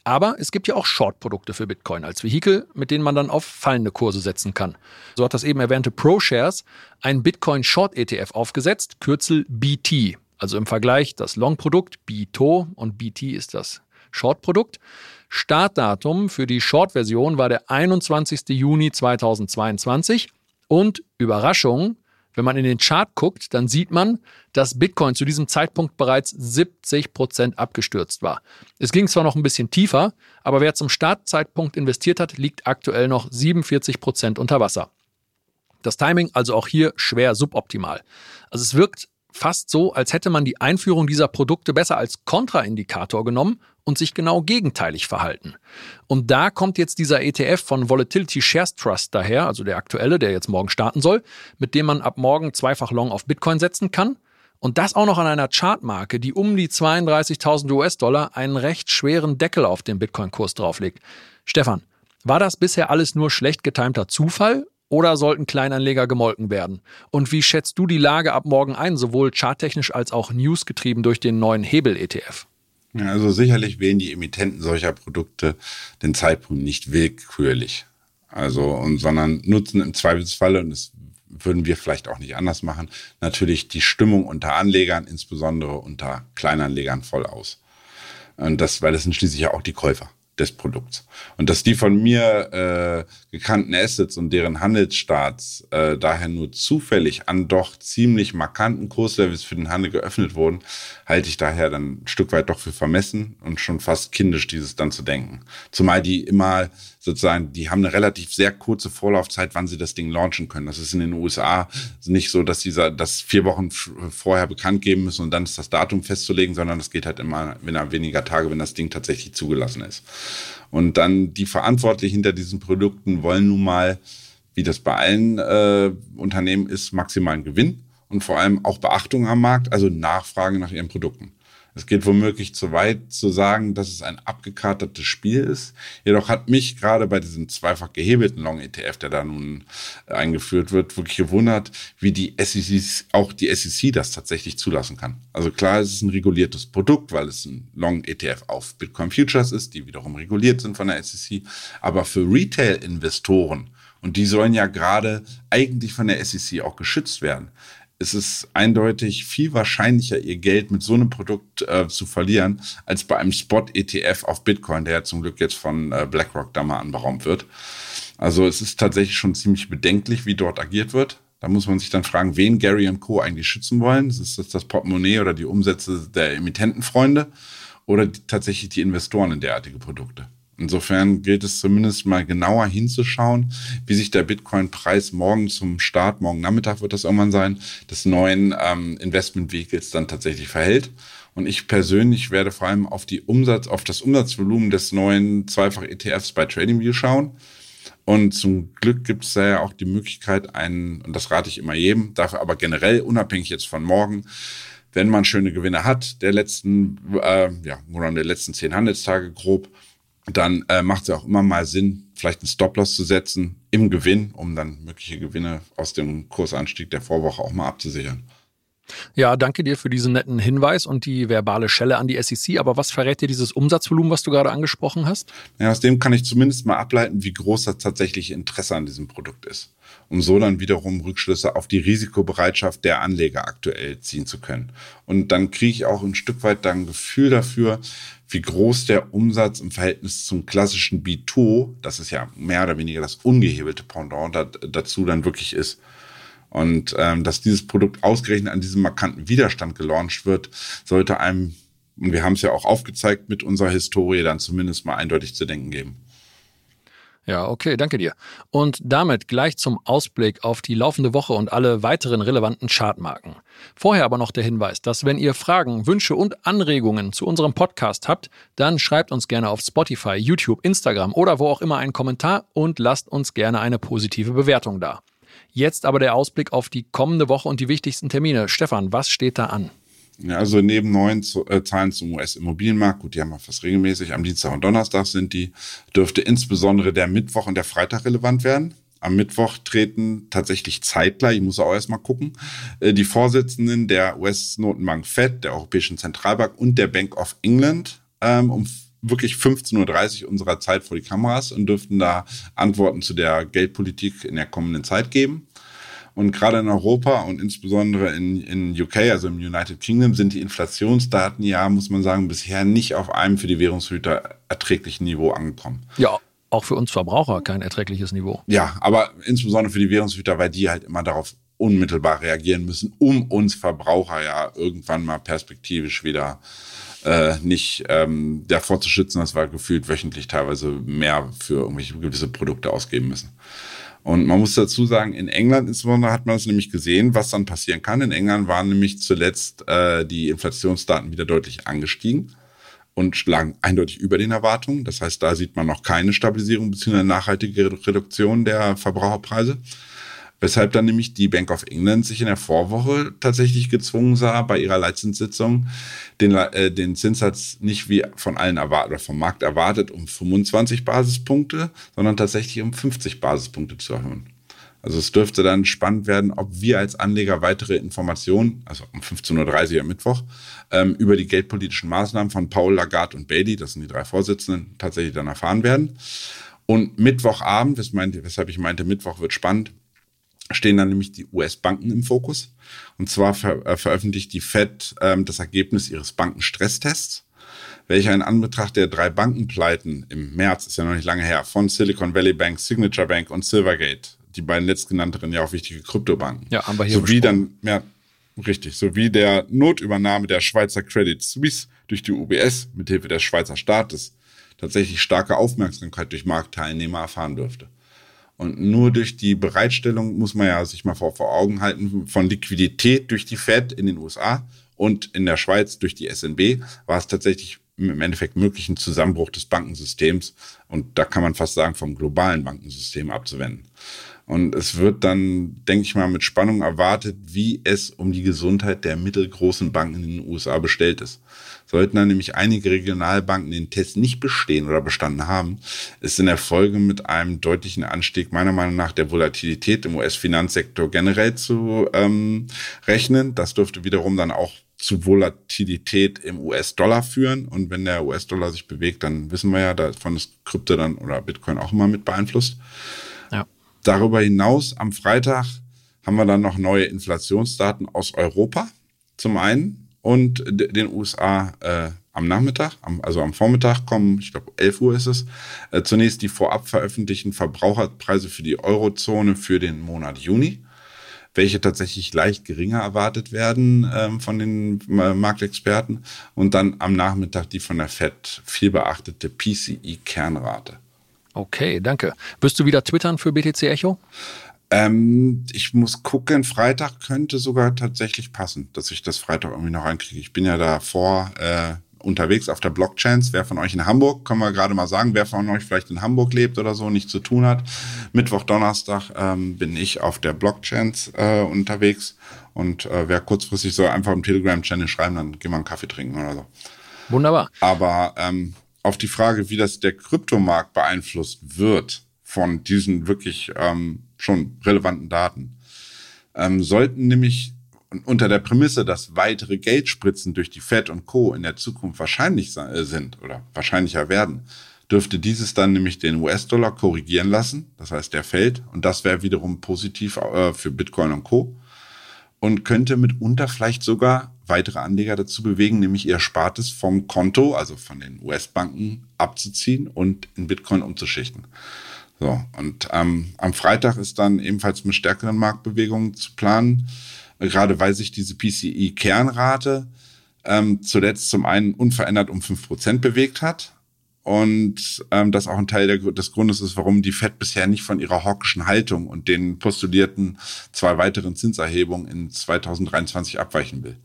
Aber es gibt ja auch Short-Produkte für Bitcoin als Vehikel, mit denen man dann auf fallende Kurse setzen kann. So hat das eben erwähnte ProShares einen Bitcoin Short ETF aufgesetzt, Kürzel BT. Also im Vergleich das Long-Produkt BITO und BT ist das Short-Produkt. Startdatum für die Short-Version war der 21. Juni 2022 und Überraschung, wenn man in den Chart guckt, dann sieht man, dass Bitcoin zu diesem Zeitpunkt bereits 70 Prozent abgestürzt war. Es ging zwar noch ein bisschen tiefer, aber wer zum Startzeitpunkt investiert hat, liegt aktuell noch 47 Prozent unter Wasser. Das Timing also auch hier schwer suboptimal. Also es wirkt fast so, als hätte man die Einführung dieser Produkte besser als Kontraindikator genommen und sich genau gegenteilig verhalten. Und da kommt jetzt dieser ETF von Volatility Shares Trust daher, also der aktuelle, der jetzt morgen starten soll, mit dem man ab morgen zweifach long auf Bitcoin setzen kann. Und das auch noch an einer Chartmarke, die um die 32.000 US-Dollar einen recht schweren Deckel auf den Bitcoin-Kurs drauflegt. Stefan, war das bisher alles nur schlecht getimter Zufall oder sollten Kleinanleger gemolken werden? Und wie schätzt du die Lage ab morgen ein, sowohl charttechnisch als auch newsgetrieben durch den neuen Hebel-ETF? Also sicherlich wählen die Emittenten solcher Produkte den Zeitpunkt nicht willkürlich. Also, und, sondern nutzen im Zweifelsfalle, und das würden wir vielleicht auch nicht anders machen, natürlich die Stimmung unter Anlegern, insbesondere unter Kleinanlegern voll aus. Und das, weil das sind schließlich ja auch die Käufer des Produkts. Und dass die von mir äh, gekannten Assets und deren Handelsstarts äh, daher nur zufällig an doch ziemlich markanten Kurslevels für den Handel geöffnet wurden, halte ich daher dann ein Stück weit doch für vermessen und schon fast kindisch, dieses dann zu denken. Zumal die immer sozusagen, die haben eine relativ sehr kurze Vorlaufzeit, wann sie das Ding launchen können. Das ist in den USA nicht so, dass sie das vier Wochen vorher bekannt geben müssen und dann ist das Datum festzulegen, sondern das geht halt immer innerhalb weniger Tage, wenn das Ding tatsächlich zugelassen ist. Und dann die Verantwortlichen hinter diesen Produkten wollen nun mal, wie das bei allen äh, Unternehmen ist, maximalen Gewinn und vor allem auch Beachtung am Markt, also Nachfrage nach ihren Produkten. Es geht womöglich zu weit zu sagen, dass es ein abgekartetes Spiel ist. Jedoch hat mich gerade bei diesem zweifach gehebelten Long ETF, der da nun eingeführt wird, wirklich gewundert, wie die SEC, auch die SEC das tatsächlich zulassen kann. Also klar, es ist ein reguliertes Produkt, weil es ein Long ETF auf Bitcoin Futures ist, die wiederum reguliert sind von der SEC. Aber für Retail-Investoren, und die sollen ja gerade eigentlich von der SEC auch geschützt werden, ist es eindeutig viel wahrscheinlicher, ihr Geld mit so einem Produkt äh, zu verlieren, als bei einem Spot-ETF auf Bitcoin, der ja zum Glück jetzt von äh, BlackRock da mal anberaumt wird. Also es ist tatsächlich schon ziemlich bedenklich, wie dort agiert wird. Da muss man sich dann fragen, wen Gary und Co. eigentlich schützen wollen. Ist das das Portemonnaie oder die Umsätze der Emittentenfreunde oder die, tatsächlich die Investoren in derartige Produkte? Insofern gilt es zumindest mal genauer hinzuschauen, wie sich der Bitcoin-Preis morgen zum Start, morgen Nachmittag wird das irgendwann sein, des neuen ähm, Investment-Vehicles dann tatsächlich verhält. Und ich persönlich werde vor allem auf die Umsatz, auf das Umsatzvolumen des neuen Zweifach-ETFs bei TradingView schauen. Und zum Glück gibt es da ja auch die Möglichkeit, einen, und das rate ich immer jedem, dafür aber generell unabhängig jetzt von morgen, wenn man schöne Gewinne hat, der letzten, äh, ja, der letzten zehn Handelstage grob, dann äh, macht es ja auch immer mal Sinn, vielleicht einen Stop-Loss zu setzen im Gewinn, um dann mögliche Gewinne aus dem Kursanstieg der Vorwoche auch mal abzusichern. Ja, danke dir für diesen netten Hinweis und die verbale Schelle an die SEC. Aber was verrät dir dieses Umsatzvolumen, was du gerade angesprochen hast? Ja, aus dem kann ich zumindest mal ableiten, wie groß das tatsächliche Interesse an diesem Produkt ist, um so dann wiederum Rückschlüsse auf die Risikobereitschaft der Anleger aktuell ziehen zu können. Und dann kriege ich auch ein Stück weit dann ein Gefühl dafür, wie groß der Umsatz im Verhältnis zum klassischen B2, das ist ja mehr oder weniger das ungehebelte Pendant dazu dann wirklich ist. Und ähm, dass dieses Produkt ausgerechnet an diesem markanten Widerstand gelauncht wird, sollte einem, und wir haben es ja auch aufgezeigt mit unserer Historie, dann zumindest mal eindeutig zu denken geben. Ja, okay, danke dir. Und damit gleich zum Ausblick auf die laufende Woche und alle weiteren relevanten Chartmarken. Vorher aber noch der Hinweis, dass wenn ihr Fragen, Wünsche und Anregungen zu unserem Podcast habt, dann schreibt uns gerne auf Spotify, YouTube, Instagram oder wo auch immer einen Kommentar und lasst uns gerne eine positive Bewertung da. Jetzt aber der Ausblick auf die kommende Woche und die wichtigsten Termine. Stefan, was steht da an? Ja, also neben neuen äh, Zahlen zum US-Immobilienmarkt, gut, die haben wir fast regelmäßig, am Dienstag und Donnerstag sind die, dürfte insbesondere der Mittwoch und der Freitag relevant werden. Am Mittwoch treten tatsächlich zeitgleich, ich muss auch erstmal gucken, äh, die Vorsitzenden der US-Notenbank Fed, der Europäischen Zentralbank und der Bank of England ähm, um wirklich 15.30 Uhr unserer Zeit vor die Kameras und dürften da Antworten zu der Geldpolitik in der kommenden Zeit geben. Und gerade in Europa und insbesondere in, in UK, also im United Kingdom, sind die Inflationsdaten ja, muss man sagen, bisher nicht auf einem für die Währungshüter erträglichen Niveau angekommen. Ja, auch für uns Verbraucher kein erträgliches Niveau. Ja, aber insbesondere für die Währungshüter, weil die halt immer darauf unmittelbar reagieren müssen, um uns Verbraucher ja irgendwann mal perspektivisch wieder äh, nicht ähm, davor zu schützen, dass wir gefühlt wöchentlich teilweise mehr für irgendwelche gewisse Produkte ausgeben müssen. Und man muss dazu sagen, in England insbesondere hat man es nämlich gesehen, was dann passieren kann. In England waren nämlich zuletzt äh, die Inflationsdaten wieder deutlich angestiegen und lagen eindeutig über den Erwartungen. Das heißt, da sieht man noch keine Stabilisierung bzw. nachhaltige Reduktion der Verbraucherpreise. Weshalb dann nämlich die Bank of England sich in der Vorwoche tatsächlich gezwungen sah, bei ihrer Leitzinssitzung den, äh, den Zinssatz nicht wie von allen erwartet oder vom Markt erwartet um 25 Basispunkte, sondern tatsächlich um 50 Basispunkte zu erhöhen. Also es dürfte dann spannend werden, ob wir als Anleger weitere Informationen, also um 15.30 Uhr am Mittwoch, ähm, über die geldpolitischen Maßnahmen von Paul Lagarde und Bailey, das sind die drei Vorsitzenden, tatsächlich dann erfahren werden. Und Mittwochabend, weshalb ich meinte, Mittwoch wird spannend, stehen dann nämlich die US-Banken im Fokus. Und zwar ver äh, veröffentlicht die Fed ähm, das Ergebnis ihres Bankenstresstests, welcher in Anbetracht der drei Bankenpleiten im März, ist ja noch nicht lange her, von Silicon Valley Bank, Signature Bank und Silvergate, die beiden letztgenannteren ja auch wichtige Kryptobanken. Ja, haben wir hier Sowie dann, ja, richtig, sowie der Notübernahme der Schweizer Credit Suisse durch die UBS mithilfe des Schweizer Staates tatsächlich starke Aufmerksamkeit durch Marktteilnehmer erfahren dürfte. Und nur durch die Bereitstellung, muss man ja sich mal vor, vor Augen halten, von Liquidität durch die Fed in den USA und in der Schweiz durch die SNB, war es tatsächlich im Endeffekt möglich, einen Zusammenbruch des Bankensystems und da kann man fast sagen, vom globalen Bankensystem abzuwenden. Und es wird dann, denke ich mal, mit Spannung erwartet, wie es um die Gesundheit der mittelgroßen Banken in den USA bestellt ist. Sollten dann nämlich einige Regionalbanken den Test nicht bestehen oder bestanden haben, ist in der Folge mit einem deutlichen Anstieg meiner Meinung nach der Volatilität im US-Finanzsektor generell zu ähm, rechnen. Das dürfte wiederum dann auch zu Volatilität im US-Dollar führen. Und wenn der US-Dollar sich bewegt, dann wissen wir ja, davon ist Krypto dann oder Bitcoin auch immer mit beeinflusst. Darüber hinaus am Freitag haben wir dann noch neue Inflationsdaten aus Europa. Zum einen und den USA äh, am Nachmittag, am, also am Vormittag kommen, ich glaube 11 Uhr ist es, äh, zunächst die vorab veröffentlichten Verbraucherpreise für die Eurozone für den Monat Juni, welche tatsächlich leicht geringer erwartet werden ähm, von den äh, Marktexperten und dann am Nachmittag die von der Fed viel beachtete PCI-Kernrate. Okay, danke. Wirst du wieder twittern für BTC Echo? Ähm, ich muss gucken, Freitag könnte sogar tatsächlich passen, dass ich das Freitag irgendwie noch reinkriege. Ich bin ja davor äh, unterwegs auf der Blockchain. Wer von euch in Hamburg, können wir gerade mal sagen, wer von euch vielleicht in Hamburg lebt oder so, nichts zu tun hat. Mittwoch, Donnerstag ähm, bin ich auf der Blockchain äh, unterwegs. Und äh, wer kurzfristig soll einfach im Telegram-Channel schreiben, dann gehen wir einen Kaffee trinken oder so. Wunderbar. Aber ähm, auf die Frage, wie das der Kryptomarkt beeinflusst wird von diesen wirklich ähm, schon relevanten Daten. Ähm, sollten nämlich unter der Prämisse, dass weitere Geldspritzen durch die Fed und Co. in der Zukunft wahrscheinlich äh, sind oder wahrscheinlicher werden, dürfte dieses dann nämlich den US-Dollar korrigieren lassen. Das heißt, der fällt und das wäre wiederum positiv äh, für Bitcoin und Co. Und könnte mitunter vielleicht sogar weitere Anleger dazu bewegen, nämlich ihr Spartes vom Konto, also von den US-Banken abzuziehen und in Bitcoin umzuschichten. So, und ähm, am Freitag ist dann ebenfalls mit stärkeren Marktbewegungen zu planen, gerade weil sich diese PCI-Kernrate ähm, zuletzt zum einen unverändert um fünf Prozent bewegt hat und ähm, das auch ein Teil der, des Grundes ist, warum die Fed bisher nicht von ihrer hawkischen Haltung und den postulierten zwei weiteren Zinserhebungen in 2023 abweichen will.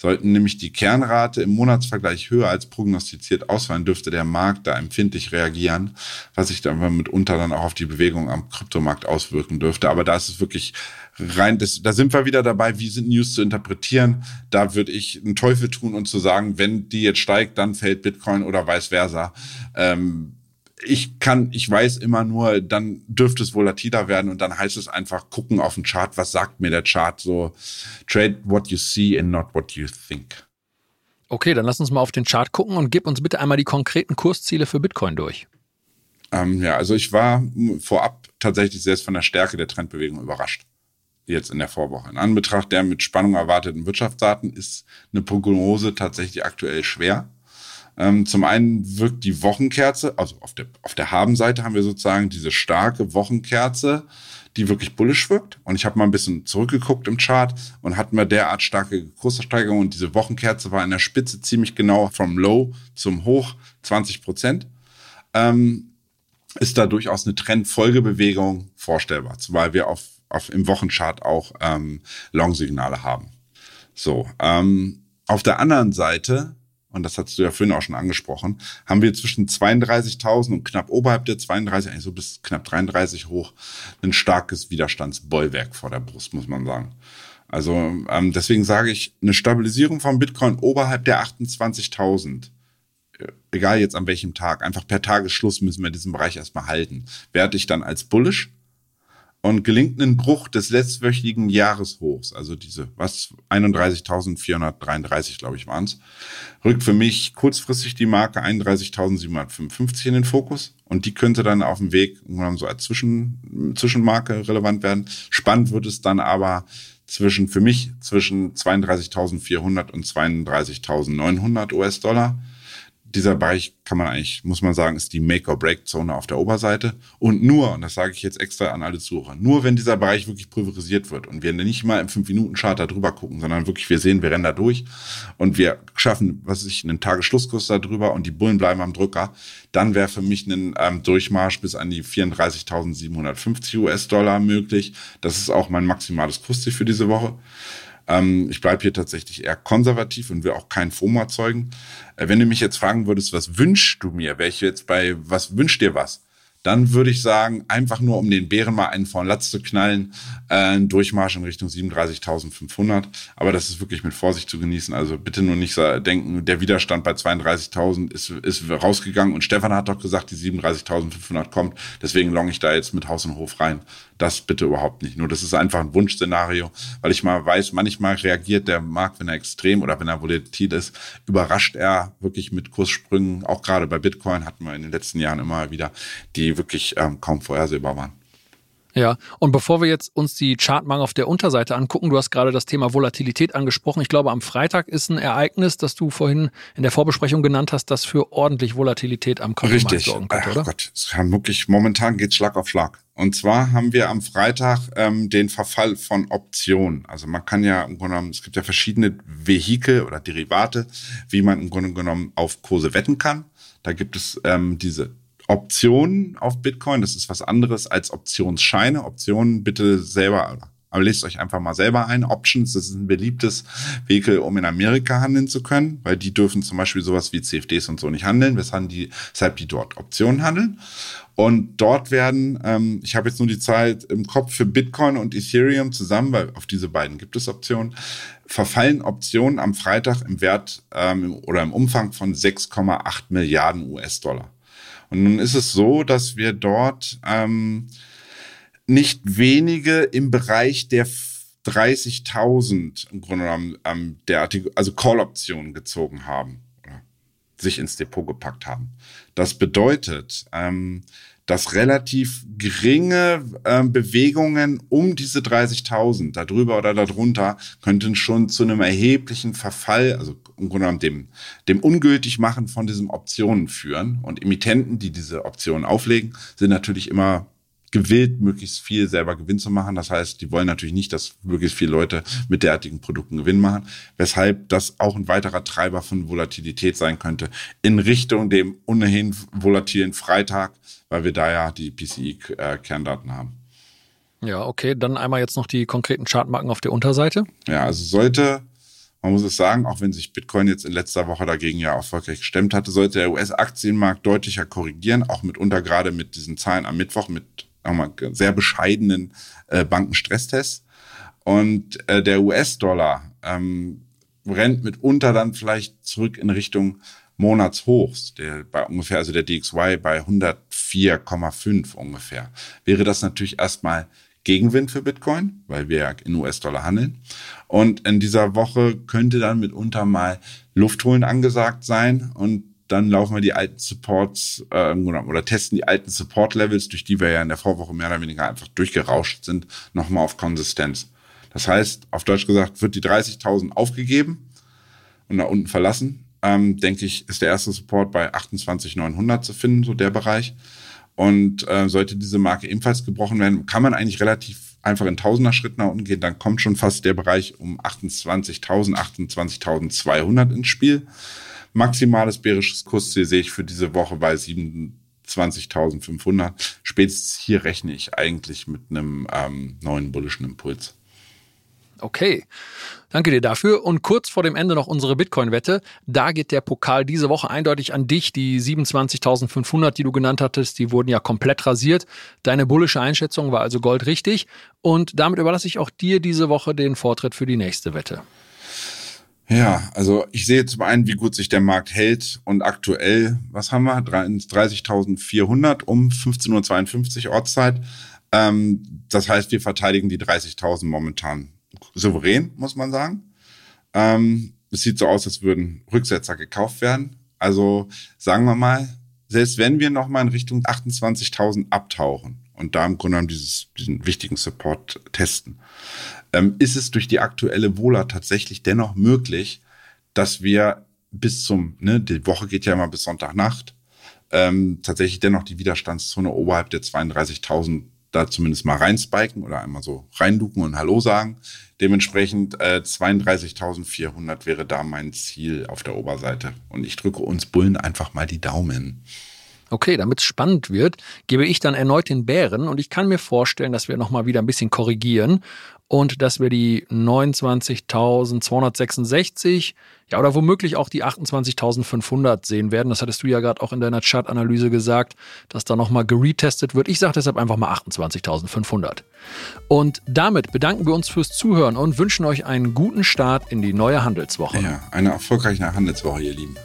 Sollten nämlich die Kernrate im Monatsvergleich höher als prognostiziert ausfallen, dürfte der Markt da empfindlich reagieren, was sich dann mitunter dann auch auf die Bewegung am Kryptomarkt auswirken dürfte. Aber da ist es wirklich rein, das, da sind wir wieder dabei, wie sind News zu interpretieren. Da würde ich einen Teufel tun und zu sagen, wenn die jetzt steigt, dann fällt Bitcoin oder vice versa. Ähm, ich kann, ich weiß immer nur, dann dürfte es volatiler werden und dann heißt es einfach gucken auf den Chart, was sagt mir der Chart so, trade what you see and not what you think. Okay, dann lass uns mal auf den Chart gucken und gib uns bitte einmal die konkreten Kursziele für Bitcoin durch. Ähm, ja, also ich war vorab tatsächlich selbst von der Stärke der Trendbewegung überrascht. Jetzt in der Vorwoche. In Anbetracht der mit Spannung erwarteten Wirtschaftsdaten ist eine Prognose tatsächlich aktuell schwer. Ähm, zum einen wirkt die Wochenkerze, also auf der, auf der Habenseite haben wir sozusagen diese starke Wochenkerze, die wirklich bullisch wirkt. Und ich habe mal ein bisschen zurückgeguckt im Chart und hatten wir derart starke Kurssteigerung und diese Wochenkerze war in der Spitze ziemlich genau vom Low zum Hoch 20 Prozent. Ähm, ist da durchaus eine Trendfolgebewegung vorstellbar, weil wir auf, auf im Wochenchart auch ähm, Long-Signale haben. So, ähm, auf der anderen Seite und das hast du ja vorhin auch schon angesprochen, haben wir zwischen 32.000 und knapp oberhalb der 32, eigentlich so bis knapp 33 hoch, ein starkes Widerstandsbollwerk vor der Brust, muss man sagen. Also ähm, deswegen sage ich, eine Stabilisierung von Bitcoin oberhalb der 28.000, äh, egal jetzt an welchem Tag, einfach per Tagesschluss müssen wir diesen Bereich erstmal halten, werte ich dann als bullish und gelingt ein Bruch des letztwöchigen Jahreshochs, also diese, was, 31.433, glaube ich, waren es, rückt für mich kurzfristig die Marke 31.755 in den Fokus und die könnte dann auf dem Weg so als Zwischen, Zwischenmarke relevant werden. Spannend wird es dann aber zwischen, für mich, zwischen 32.400 und 32.900 US-Dollar dieser Bereich kann man eigentlich, muss man sagen, ist die Make-or-Break-Zone auf der Oberseite. Und nur, und das sage ich jetzt extra an alle Zuhörer, nur wenn dieser Bereich wirklich pulverisiert wird und wir nicht mal im 5-Minuten-Chart da drüber gucken, sondern wirklich wir sehen, wir rennen da durch und wir schaffen, was ich, einen Tagesschlusskurs da drüber und die Bullen bleiben am Drücker, dann wäre für mich ein ähm, Durchmarsch bis an die 34.750 US-Dollar möglich. Das ist auch mein maximales Kursziel für diese Woche. Ähm, ich bleibe hier tatsächlich eher konservativ und will auch keinen FOMO erzeugen. Äh, wenn du mich jetzt fragen würdest, was wünschst du mir? Welche jetzt bei, was wünscht dir was? Dann würde ich sagen, einfach nur um den Bären mal einen von Latz zu knallen, äh, Durchmarsch in Richtung 37.500. Aber das ist wirklich mit Vorsicht zu genießen. Also bitte nur nicht denken, der Widerstand bei 32.000 ist, ist rausgegangen und Stefan hat doch gesagt, die 37.500 kommt. Deswegen long ich da jetzt mit Haus und Hof rein. Das bitte überhaupt nicht. Nur das ist einfach ein Wunschszenario, weil ich mal weiß, manchmal reagiert der Markt, wenn er extrem oder wenn er volatil ist, überrascht er wirklich mit Kurssprüngen. Auch gerade bei Bitcoin hatten wir in den letzten Jahren immer wieder, die wirklich ähm, kaum vorhersehbar waren. Ja, und bevor wir jetzt uns die Chartmangel auf der Unterseite angucken, du hast gerade das Thema Volatilität angesprochen. Ich glaube, am Freitag ist ein Ereignis, das du vorhin in der Vorbesprechung genannt hast, das für ordentlich Volatilität am Kontomarkt sorgen könnte, oder? Gott, es kann wirklich, momentan geht Schlag auf Schlag. Und zwar haben wir am Freitag ähm, den Verfall von Optionen. Also man kann ja im Grunde genommen, es gibt ja verschiedene Vehikel oder Derivate, wie man im Grunde genommen auf Kurse wetten kann. Da gibt es ähm, diese Optionen auf Bitcoin. Das ist was anderes als Optionsscheine. Optionen bitte selber, aber lest euch einfach mal selber ein. Options, das ist ein beliebtes Vehikel, um in Amerika handeln zu können, weil die dürfen zum Beispiel sowas wie CFDs und so nicht handeln, weshalb die, weshalb die dort Optionen handeln. Und dort werden, ähm, ich habe jetzt nur die Zeit im Kopf für Bitcoin und Ethereum zusammen, weil auf diese beiden gibt es Optionen, verfallen Optionen am Freitag im Wert ähm, oder im Umfang von 6,8 Milliarden US-Dollar. Und nun ist es so, dass wir dort ähm, nicht wenige im Bereich der 30.000 im Grunde genommen ähm, derartige, also Call-Optionen gezogen haben, sich ins Depot gepackt haben. Das bedeutet, ähm, dass relativ geringe äh, Bewegungen um diese 30.000, darüber oder darunter, könnten schon zu einem erheblichen Verfall, also im Grunde genommen dem, dem Ungültigmachen von diesen Optionen führen. Und Emittenten, die diese Optionen auflegen, sind natürlich immer gewillt, möglichst viel selber Gewinn zu machen. Das heißt, die wollen natürlich nicht, dass möglichst viele Leute mit derartigen Produkten Gewinn machen, weshalb das auch ein weiterer Treiber von Volatilität sein könnte in Richtung dem ohnehin volatilen Freitag, weil wir da ja die PCI-Kerndaten haben. Ja, okay. Dann einmal jetzt noch die konkreten Chartmarken auf der Unterseite. Ja, also sollte Man muss es sagen, auch wenn sich Bitcoin jetzt in letzter Woche dagegen ja erfolgreich gestemmt hatte, sollte der US-Aktienmarkt deutlicher korrigieren, auch mitunter gerade mit diesen Zahlen am Mittwoch mit mal, sehr bescheidenen äh, Bankenstresstests. Und äh, der US-Dollar ähm, rennt mitunter dann vielleicht zurück in Richtung Monatshochs, der bei ungefähr, also der DXY bei 104,5 ungefähr. Wäre das natürlich erstmal Gegenwind für Bitcoin, weil wir ja in US-Dollar handeln. Und in dieser Woche könnte dann mitunter mal Luft holen angesagt sein und dann laufen wir die alten Supports äh, oder testen die alten Support-Levels, durch die wir ja in der Vorwoche mehr oder weniger einfach durchgerauscht sind, nochmal auf Konsistenz. Das heißt, auf Deutsch gesagt, wird die 30.000 aufgegeben und nach unten verlassen, ähm, denke ich, ist der erste Support bei 28.900 zu finden, so der Bereich. Und äh, sollte diese Marke ebenfalls gebrochen werden, kann man eigentlich relativ einfach in tausender Schritt nach unten gehen, dann kommt schon fast der Bereich um 28.000, 28.200 ins Spiel. Maximales bärisches Kursziel sehe ich für diese Woche bei 27.500. Spätestens hier rechne ich eigentlich mit einem ähm, neuen bullischen Impuls. Okay, danke dir dafür. Und kurz vor dem Ende noch unsere Bitcoin-Wette. Da geht der Pokal diese Woche eindeutig an dich. Die 27.500, die du genannt hattest, die wurden ja komplett rasiert. Deine bullische Einschätzung war also goldrichtig. Und damit überlasse ich auch dir diese Woche den Vortritt für die nächste Wette. Ja, also ich sehe zum einen, wie gut sich der Markt hält und aktuell, was haben wir? 30.400 um 15.52 Uhr Ortszeit. Ähm, das heißt, wir verteidigen die 30.000 momentan souverän, muss man sagen. Ähm, es sieht so aus, als würden Rücksetzer gekauft werden. Also sagen wir mal, selbst wenn wir nochmal in Richtung 28.000 abtauchen und da im Grunde genommen dieses, diesen wichtigen Support testen, ähm, ist es durch die aktuelle Wohler tatsächlich dennoch möglich, dass wir bis zum, ne, die Woche geht ja immer bis Sonntagnacht, ähm, tatsächlich dennoch die Widerstandszone oberhalb der 32.000 da zumindest mal reinspiken oder einmal so reinduken und Hallo sagen. Dementsprechend äh, 32.400 wäre da mein Ziel auf der Oberseite. Und ich drücke uns Bullen einfach mal die Daumen. Okay, damit es spannend wird, gebe ich dann erneut den Bären und ich kann mir vorstellen, dass wir nochmal wieder ein bisschen korrigieren und dass wir die 29.266, ja, oder womöglich auch die 28.500 sehen werden. Das hattest du ja gerade auch in deiner Chartanalyse gesagt, dass da nochmal geretestet wird. Ich sage deshalb einfach mal 28.500. Und damit bedanken wir uns fürs Zuhören und wünschen euch einen guten Start in die neue Handelswoche. Ja, eine erfolgreiche Handelswoche, ihr Lieben.